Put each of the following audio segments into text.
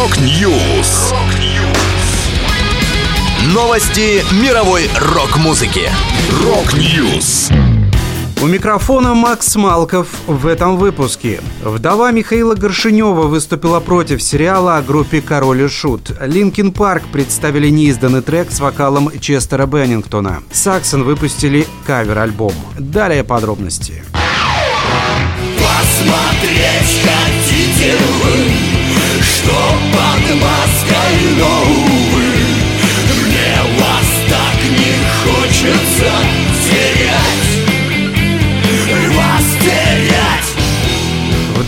Rock News. Новости мировой рок-музыки. Rock News. У микрофона Макс Малков в этом выпуске. Вдова Михаила Горшенева выступила против сериала о группе «Король и Шут». Linkin Park представили неизданный трек с вокалом Честера Беннингтона. Saxon выпустили кавер-альбом. Далее подробности. Посмотреть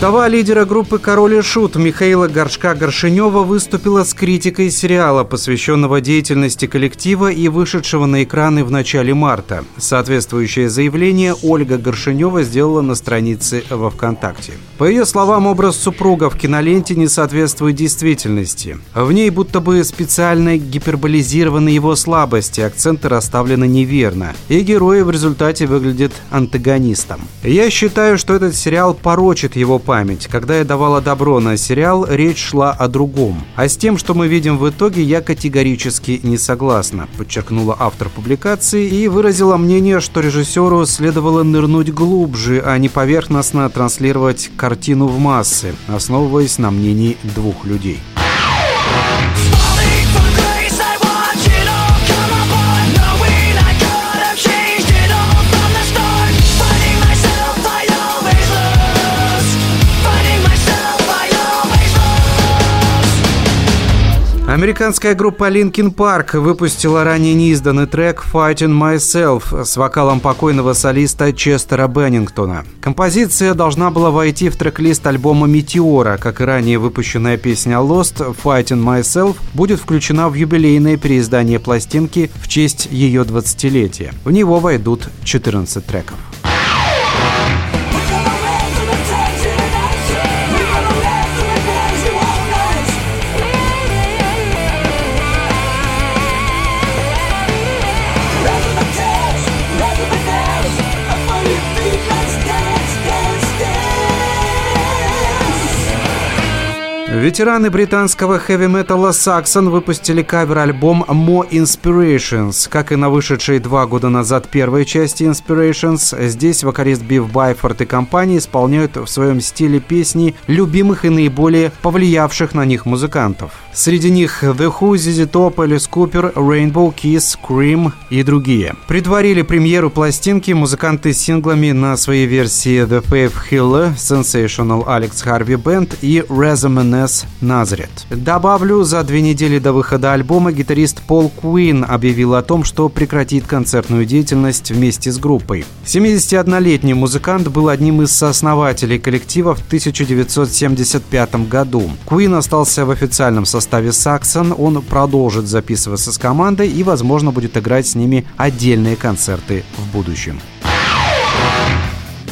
Вдова лидера группы «Король и Шут» Михаила Горшка-Горшинева выступила с критикой сериала, посвященного деятельности коллектива и вышедшего на экраны в начале марта. Соответствующее заявление Ольга Горшинева сделала на странице во ВКонтакте. По ее словам, образ супруга в киноленте не соответствует действительности. В ней будто бы специально гиперболизированы его слабости, акценты расставлены неверно, и герои в результате выглядят антагонистом. Я считаю, что этот сериал порочит его память. Когда я давала добро на сериал, речь шла о другом. А с тем, что мы видим в итоге, я категорически не согласна, подчеркнула автор публикации и выразила мнение, что режиссеру следовало нырнуть глубже, а не поверхностно транслировать картину в массы, основываясь на мнении двух людей. Американская группа Linkin Park выпустила ранее неизданный трек «Fighting Myself» с вокалом покойного солиста Честера Беннингтона. Композиция должна была войти в трек-лист альбома «Метеора». Как и ранее выпущенная песня «Lost», «Fighting Myself» будет включена в юбилейное переиздание пластинки в честь ее 20-летия. В него войдут 14 треков. Ветераны британского хэви-металла Saxon выпустили кавер-альбом More Inspirations. Как и на вышедшей два года назад первой части Inspirations, здесь вокалист Бив Байфорд и компания исполняют в своем стиле песни любимых и наиболее повлиявших на них музыкантов. Среди них The Who, ZZ Top, Alice Cooper, Rainbow Kiss, Cream и другие. Предварили премьеру пластинки музыканты с синглами на своей версии The Faith Healer, Sensational Alex Harvey Band и Resumenes Nazareth. Добавлю, за две недели до выхода альбома гитарист Пол Куин объявил о том, что прекратит концертную деятельность вместе с группой. 71-летний музыкант был одним из сооснователей коллектива в 1975 году. Куин остался в официальном составе Saxon, он продолжит записываться с командой и, возможно, будет играть с ними отдельные концерты в будущем.